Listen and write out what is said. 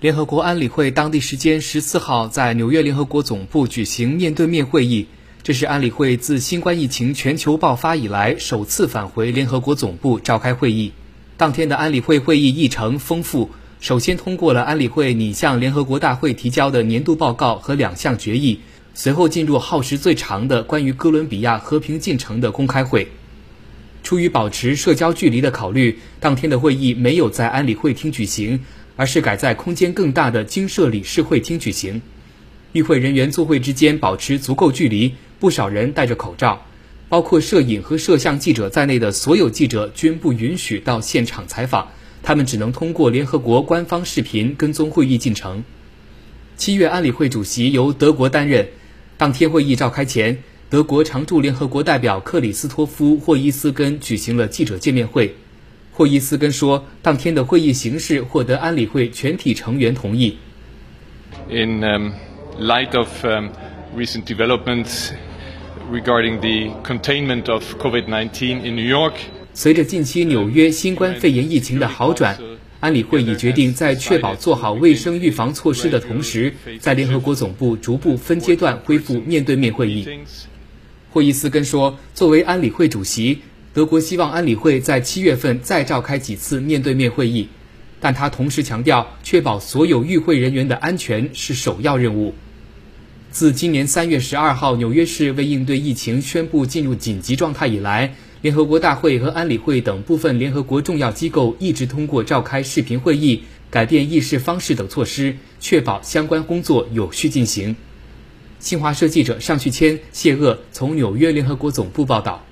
联合国安理会当地时间十四号在纽约联合国总部举行面对面会议，这是安理会自新冠疫情全球爆发以来首次返回联合国总部召开会议。当天的安理会会议议程丰富，首先通过了安理会拟向联合国大会提交的年度报告和两项决议，随后进入耗时最长的关于哥伦比亚和平进程的公开会。出于保持社交距离的考虑，当天的会议没有在安理会厅举行。而是改在空间更大的经社理事会厅举行，与会人员座位之间保持足够距离，不少人戴着口罩，包括摄影和摄像记者在内的所有记者均不允许到现场采访，他们只能通过联合国官方视频跟踪会议进程。七月安理会主席由德国担任，当天会议召开前，德国常驻联合国代表克里斯托夫·霍伊斯根举行了记者见面会。霍伊斯根说，当天的会议形式获得安理会全体成员同意。In light of recent developments regarding the containment of COVID-19 in New York，随着近期纽约新冠肺炎疫情的好转，安理会已决定在确保做好卫生预防措施的同时，在联合国总部逐步分阶段恢复面对面会议。霍伊斯根说，作为安理会主席。德国希望安理会在七月份再召开几次面对面会议，但他同时强调，确保所有与会人员的安全是首要任务。自今年三月十二号纽约市为应对疫情宣布进入紧急状态以来，联合国大会和安理会等部分联合国重要机构一直通过召开视频会议、改变议事方式等措施，确保相关工作有序进行。新华社记者尚旭谦、谢鄂从纽约联合国总部报道。